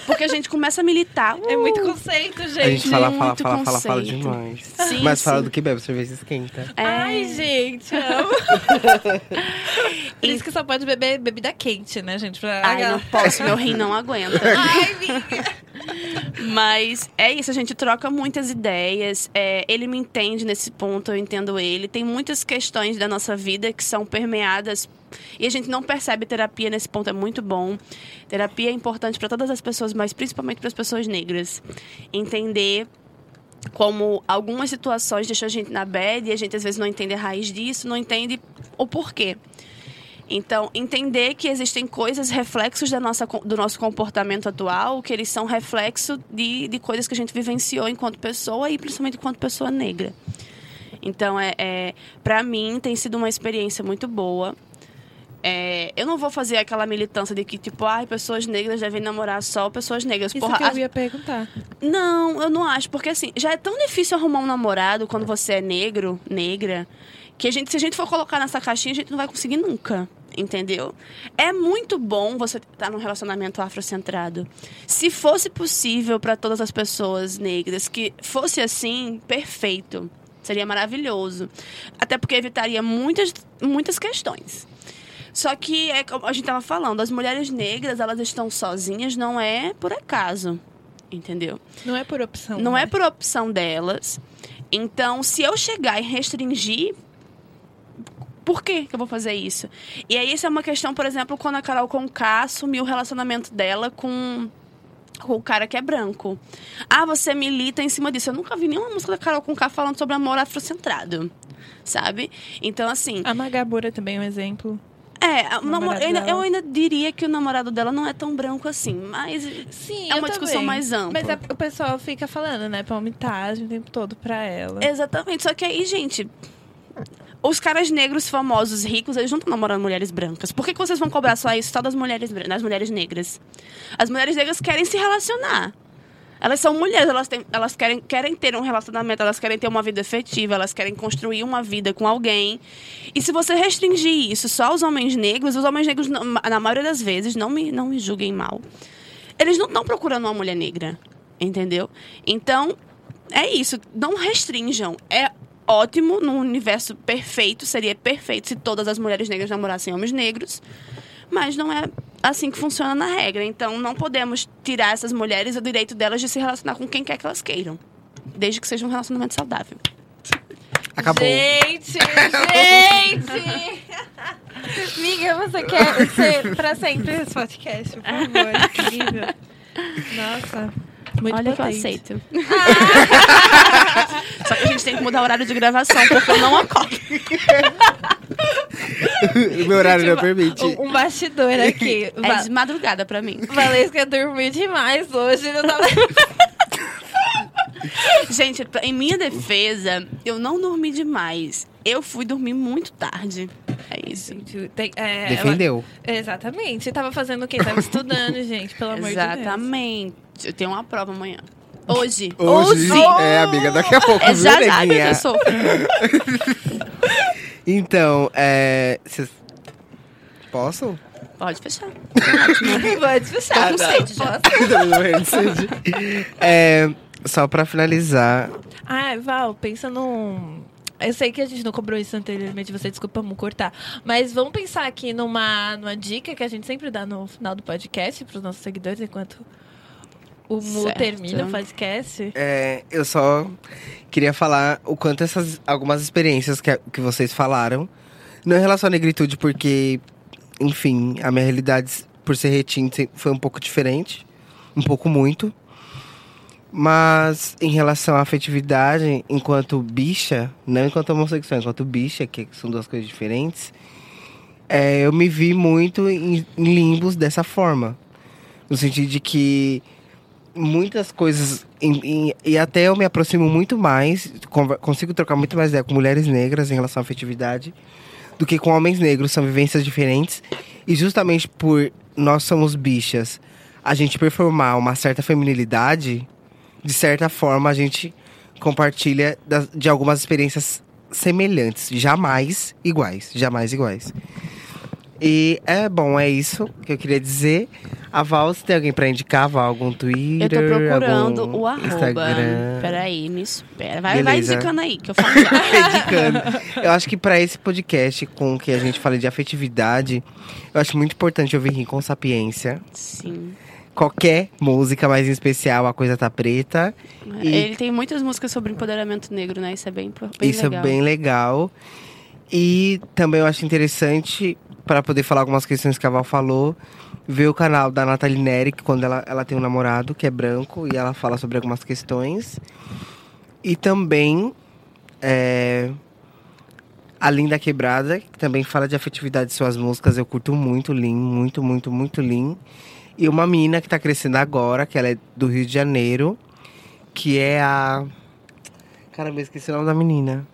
Porque a gente começa a militar. É muito uh, conceito, gente. A gente fala, fala, muito fala, fala, fala conceito. demais. Sim, Mas fala sim. do que bebe, cerveja esquenta. É, Ai, gente, amo. Por isso que só pode beber bebida quente, né, gente? Pra... Ai, não posso, meu rim não aguenta. Ai, amiga. Mas é isso, a gente troca muitas ideias. É, ele me entende nesse ponto, eu entendo ele. Tem muitas questões da nossa vida que são permeadas e a gente não percebe terapia nesse ponto, é muito bom. Terapia é importante para todas as pessoas, mas principalmente para as pessoas negras. Entender como algumas situações deixam a gente na bad e a gente às vezes não entende a raiz disso, não entende o porquê. Então, entender que existem coisas, reflexos da nossa, do nosso comportamento atual, que eles são reflexo de, de coisas que a gente vivenciou enquanto pessoa e principalmente enquanto pessoa negra. Então, é, é para mim, tem sido uma experiência muito boa. É, eu não vou fazer aquela militância de que, tipo, ai, pessoas negras devem namorar só pessoas negras. Isso Porra, que eu ia perguntar. não, eu não acho, porque assim, já é tão difícil arrumar um namorado quando você é negro, negra, que a gente, se a gente for colocar nessa caixinha, a gente não vai conseguir nunca. Entendeu? É muito bom você estar num relacionamento afrocentrado. Se fosse possível para todas as pessoas negras que fosse assim, perfeito. Seria maravilhoso. Até porque evitaria muitas, muitas questões. Só que é como a gente estava falando, as mulheres negras, elas estão sozinhas, não é por acaso. Entendeu? Não é por opção. Não né? é por opção delas. Então, se eu chegar e restringir, por que eu vou fazer isso? E aí, isso é uma questão, por exemplo, quando a Carol Conká assumiu o relacionamento dela com, com o cara que é branco. Ah, você milita em cima disso. Eu nunca vi nenhuma música da Carol Conká falando sobre amor afrocentrado. Sabe? Então, assim, A Magabura também é um exemplo. é, namor- eu, ainda, eu ainda diria que o namorado dela não é tão branco assim, mas Sim, É uma discussão também. mais ampla. Mas a- o pessoal fica falando, né? Palmitagem o tempo todo pra ela. Exatamente. Só que aí, gente, os caras negros famosos, ricos, eles não estão namorando mulheres brancas. Por que, que vocês vão cobrar só isso só das mulheres, das mulheres negras? As mulheres negras querem se relacionar. Elas são mulheres, elas, têm, elas querem, querem ter um relacionamento, elas querem ter uma vida efetiva, elas querem construir uma vida com alguém. E se você restringir isso só aos homens negros, os homens negros, na maioria das vezes, não me, não me julguem mal, eles não estão procurando uma mulher negra, entendeu? Então, é isso. Não restringam. É ótimo, num universo perfeito, seria perfeito se todas as mulheres negras namorassem homens negros, mas não é assim que funciona na regra. Então, não podemos tirar essas mulheres o direito delas de se relacionar com quem quer que elas queiram, desde que seja um relacionamento saudável. Acabou. Gente, gente! Miga, você quer ser pra sempre esse podcast, por favor. Incrível. Nossa. Muito Olha que eu potente. aceito. Só que a gente tem que mudar o horário de gravação, porque eu não acordo. Meu horário não permite. Um, um bastidor aqui. É de madrugada pra mim. Valesca dormiu demais hoje. Não tava... Gente, em minha defesa, eu não dormi demais. Eu fui dormir muito tarde. É isso. Tem- é, Defendeu. ela- Exatamente. Tava fazendo o quê? Tava estudando, gente, pelo amor de Deus. Exatamente. Eu tenho uma prova amanhã. Hoje. Hoje, é, amiga, daqui a pouco, É viu, já já, neguinha? professor. Então, é... Cês... Posso? Pode fechar. Pode fechar. Tô com sede já. Posso? Tô morrendo de sede. é, só pra finalizar, Ah, Val, pensa num. Eu sei que a gente não cobrou isso anteriormente, você desculpa me cortar. Mas vamos pensar aqui numa, numa dica que a gente sempre dá no final do podcast para os nossos seguidores, enquanto o Mu Certo. termina o podcast. é, eu só queria falar o quanto essas algumas experiências que, que vocês falaram, não em relação à negritude, porque, enfim, a minha realidade, por ser retinta, foi um pouco diferente. Um pouco muito. Mas em relação à afetividade, enquanto bicha, não enquanto homossexual, enquanto bicha, que são duas coisas diferentes, é, eu me vi muito em, em limbos dessa forma. No sentido de que muitas coisas. em- em- e até eu me aproximo muito mais, consigo trocar muito mais ideia com mulheres negras em relação à afetividade do que com homens negros. São vivências diferentes. E justamente por nós somos bichas, a gente performar uma certa feminilidade, de certa forma a gente compartilha de algumas experiências semelhantes, jamais iguais, jamais iguais. E é bom, é isso que eu queria dizer. A Val, se tem alguém pra indicar, Val, algum Eu Twitter? tô procurando o arroba. Instagram. Peraí, me espera. Vai, vai indicando aí, que eu falo. Indicando. Eu acho que pra esse podcast, com que a gente fala de afetividade, eu acho muito importante ouvir Rim com Sapiência. Sim. Qualquer música, mas em especial A Coisa Tá Preta. E- Ele tem muitas músicas sobre empoderamento negro, né? Isso é bem, bem Isso legal. é bem legal. E também eu acho interessante, para poder falar algumas questões que a Val falou, ver o canal da Nathalie Neri, que quando ela, ela tem um namorado que é branco e ela fala sobre algumas questões. E também é, a Linda Quebrada, que também fala de afetividade de suas músicas. Eu curto muito Lin, muito, muito, muito Lin. E uma menina que tá crescendo agora, que ela é do Rio de Janeiro, que é a. Caramba, eu esqueci o nome da menina.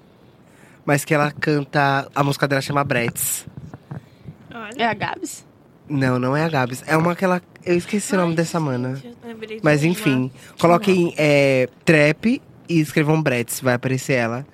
Mas que ela canta. A música dela chama Bretz. É a Gabs? Não, não é a Gabs. É uma que ela. Eu esqueci o nome dessa mana. Mas enfim, coloquem é, trap e escrevam Bretz, vai aparecer ela.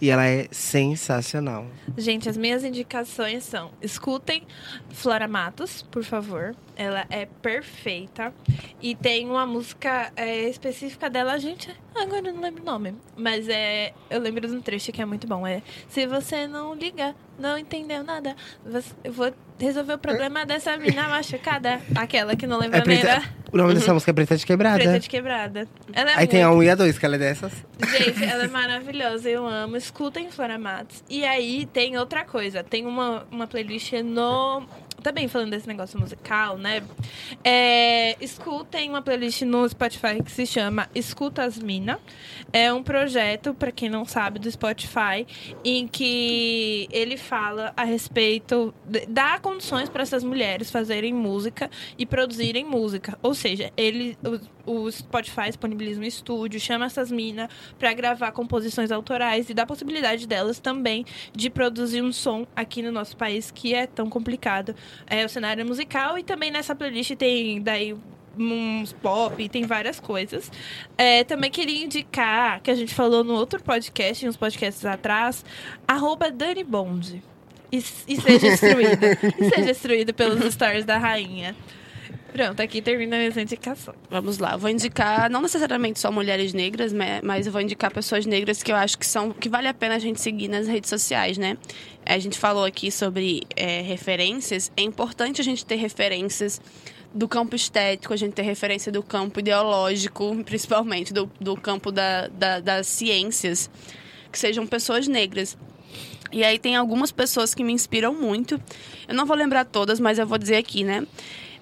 E ela é sensacional. Gente, as minhas indicações são: escutem Flora Matos, por favor. Ela é perfeita. E tem uma música é, específica dela, gente. Agora eu não lembro o nome. Mas é. Eu lembro de um trecho que é muito bom. É Se você não liga, não entendeu nada. você- eu vou resolver o problema dessa mina machucada. Aquela que não lembra É nem preta, da o nome dessa música é Preta de Quebrada. preta de quebrada. É Aí tem a muito 1 e a 2, que ela é dessas. Gente, ela é maravilhosa, eu amo. Escutem Flora Matos. E aí tem outra coisa, tem uma, uma playlist no. Também falando desse negócio musical, né? É, escutem uma playlist no Spotify que se chama Escuta as Mina. É um projeto, para quem não sabe, do Spotify, em que ele fala a respeito. dá condições para essas mulheres fazerem música e produzirem música. Ou seja, ele, o, o Spotify disponibiliza um estúdio, chama essas minas para gravar composições autorais e dá a possibilidade delas também de produzir um som aqui no nosso país que é tão complicado. É o cenário musical e também nessa playlist tem daí uns pop, tem várias coisas. É, também queria indicar, que a gente falou no outro podcast, uns podcasts atrás, arroba Dani Bond. E, e seja instruído. e seja instruído pelos stories da rainha. Pronto, aqui termina a minha indicação. Vamos lá, eu vou indicar não necessariamente só mulheres negras, né, mas eu vou indicar pessoas negras que eu acho que são que vale a pena a gente seguir nas redes sociais, né? A gente falou aqui sobre é, referências, é importante a gente ter referências do campo estético, a gente ter referência do campo ideológico, principalmente do, do campo da, da- das ciências, que sejam pessoas negras. E aí tem algumas pessoas que me inspiram muito. Eu não vou lembrar todas, mas eu vou dizer aqui, né?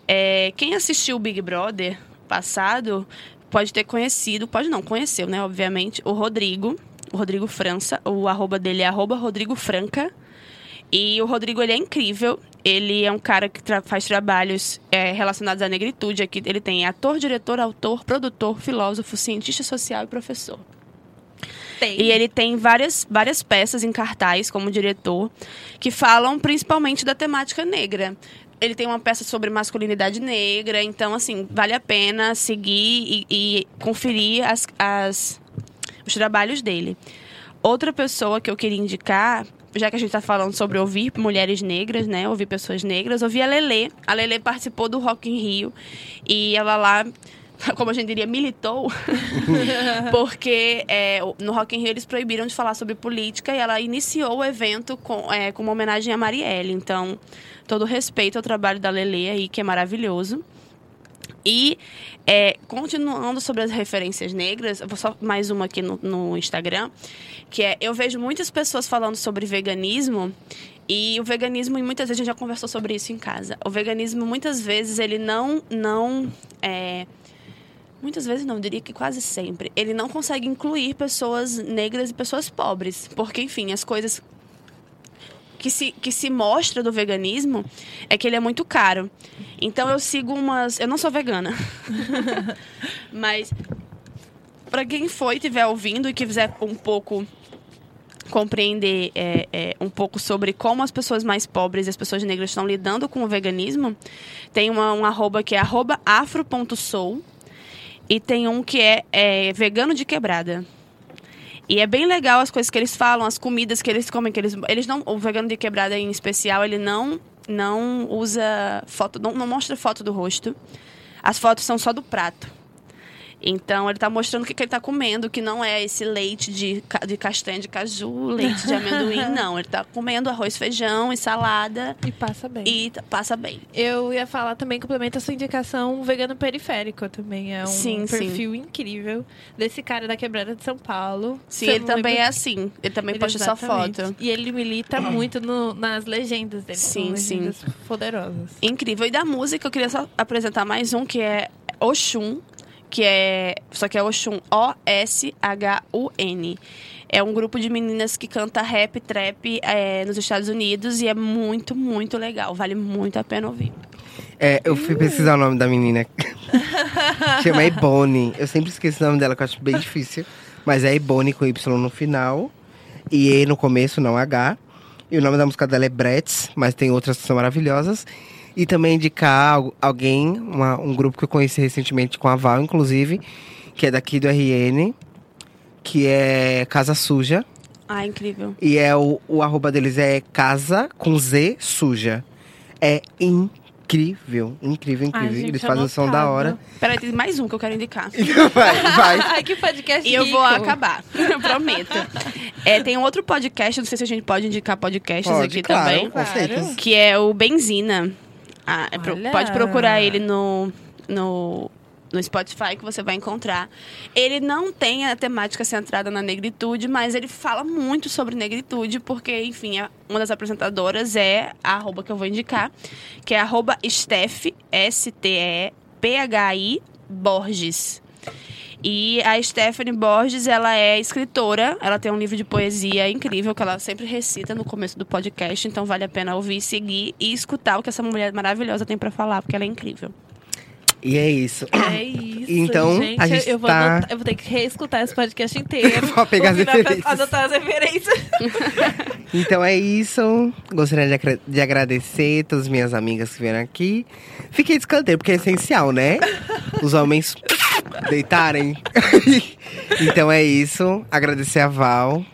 É, quem assistiu o Big Brother passado pode ter conhecido, pode não, conheceu, né? Obviamente, o Rodrigo, o Rodrigo França. O arroba dele é arroba Rodrigo Franca. E o Rodrigo, ele é incrível. Ele é um cara que tra faz trabalhos é, relacionados à negritude. Aqui ele tem ator, diretor, autor, produtor, filósofo, cientista social e professor. Tem. E ele tem várias, várias peças em cartaz como diretor que falam principalmente da temática negra. Ele tem uma peça sobre masculinidade negra, então, assim, vale a pena seguir e, e conferir as, as, os trabalhos dele. Outra pessoa que eu queria indicar, já que a gente está falando sobre ouvir mulheres negras, né? Ouvir pessoas negras, ouvir a Lelê. A Lelê participou do Rock in Rio e ela lá como a gente diria, militou, porque é, no Rock in Rio eles proibiram de falar sobre política e ela iniciou o evento com, é, com uma homenagem a Marielle. Então, todo respeito ao trabalho da Lele aí, que é maravilhoso. E, é, continuando sobre as referências negras, vou só mais uma aqui no, no Instagram, que é, eu vejo muitas pessoas falando sobre veganismo e o veganismo, e muitas vezes a gente já conversou sobre isso em casa. O veganismo, muitas vezes, ele não. não é, muitas vezes não, diria que quase sempre. Ele não consegue incluir pessoas negras e pessoas pobres. Porque, enfim, as coisas que se, que se mostra do veganismo é que ele é muito caro. Então eu sigo umas. Eu não sou vegana. Mas. Para quem foi estiver ouvindo e quiser um pouco compreender é, é, um pouco sobre como as pessoas mais pobres e as pessoas negras estão lidando com o veganismo, tem uma, um arroba que é arroba afro.soul e tem um que é, é, vegano de quebrada. E é bem legal as coisas que eles falam, as comidas que eles comem, que eles, eles não, o vegano de quebrada em especial, ele não não usa foto, não, não mostra foto do rosto. As fotos são só do prato. Então ele está mostrando o que, que ele está comendo, que não é esse leite de, de castanha de caju, leite de amendoim, não. Ele está comendo arroz, feijão e salada. E passa bem. E passa bem. Eu ia falar também, complementa a sua indicação, vegano periférico também. É um Sim, sim. perfil incrível desse cara da quebrada de São Paulo. Sim, ele também lembro- é assim. Ele também Ele posta exatamente. foto. E ele milita muito no- nas legendas dele. Sim, são sim. legendas poderosas. Incrível. E da música, eu queria só apresentar mais um, que é Oxum, que é. Só que é Oxum, O-S-H-U-N. É um grupo de meninas que canta rap, trap é, nos Estados Unidos e é muito, muito legal. Vale muito a pena ouvir. É, eu fui pesquisar o nome da menina. Chama Ebony. Eu sempre esqueço o nome dela, que eu acho bem difícil. Mas é Ebony com Y no final. E E no começo, não H. E o nome da música dela é Bretz, mas tem outras que são maravilhosas. E também indicar al- alguém, uma- um grupo que eu conheci recentemente com a Val, inclusive, que é daqui do RN, que é Casa Suja. Ah, incrível. E é o, o arroba deles é casa com Z suja. É incrível, incrível, Ai, incrível. gente, Eles fazem um som da hora. Peraí, tem mais um que eu quero indicar. vai, vai. Ai, que podcast E eu vou rico. acabar, eu prometo. É, tem um outro podcast, não sei se a gente pode indicar podcasts Pode, aqui claro, também. com certeza. que é o Benzina. Ah, é pro- pode procurar ele no, no, no Spotify que você vai encontrar. Ele não tem a temática centrada na negritude, mas ele fala muito sobre negritude, porque, enfim, uma das apresentadoras é a arroba que eu vou indicar, que é arroba Steph, S-T-E-P-H-I, Borges. E a Stephanie Borges, ela é escritora, ela tem um livro de poesia incrível que ela sempre recita no começo do podcast, então vale a pena ouvir, seguir e escutar o que essa mulher maravilhosa tem pra falar, porque ela é incrível. E é isso. É isso. Então, gente, a gente eu, vou tá- anotar- eu vou ter que reescutar esse podcast inteiro. Pra pegar as referências. Anotar as referências. Então é isso. Gostaria de, agra- de agradecer todas as minhas amigas que vieram aqui. Fiquei de escanteio, porque é essencial, né? Os homens deitarem. então é isso. Agradecer a Val.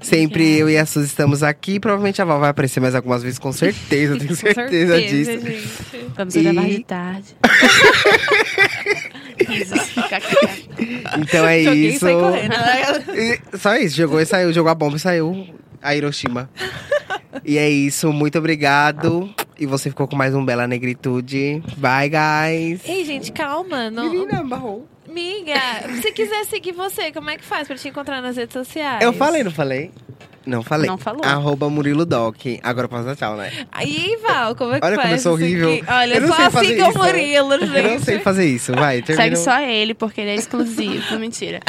Sempre eu e a Suzy estamos aqui. Provavelmente a Val vai aparecer mais algumas vezes, com certeza. Tenho Com certeza, disso. gente. Vamos E- gravar de tarde. Então é Joguei e isso. correndo. E Só isso, jogou e saiu, jogou a bomba e saiu a Hiroshima. e é isso, muito obrigado. E você ficou com mais um Bela Negritude. Bye, guys. Ei, gente, calma. Não... Menina, barrou. Miga, se quiser seguir você, como é que faz pra te encontrar nas redes sociais? Eu falei, não falei? Não falei. Não falou. Arroba Murilo Doc. Agora eu posso dar tchau, né? Aí, Val, como é que Olha como faz eu sou horrível. aqui? Olha, Eu não só siga o isso, né? Murilo, gente. Eu não sei fazer isso. Vai, termina. Segue só ele, porque ele é exclusivo. Mentira.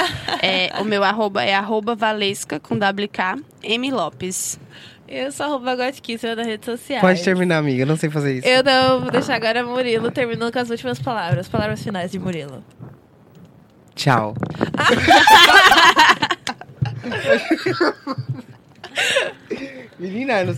É, o meu arroba é arroba Valesca com WK M Lopes. Eu sou arroba Gotkiss nas redes sociais. Pode terminar, amiga. Eu não sei fazer isso. Eu não, vou deixar agora Murilo terminando com as últimas palavras. Palavras finais de Murilo. Tchau. Menina, eu não sei.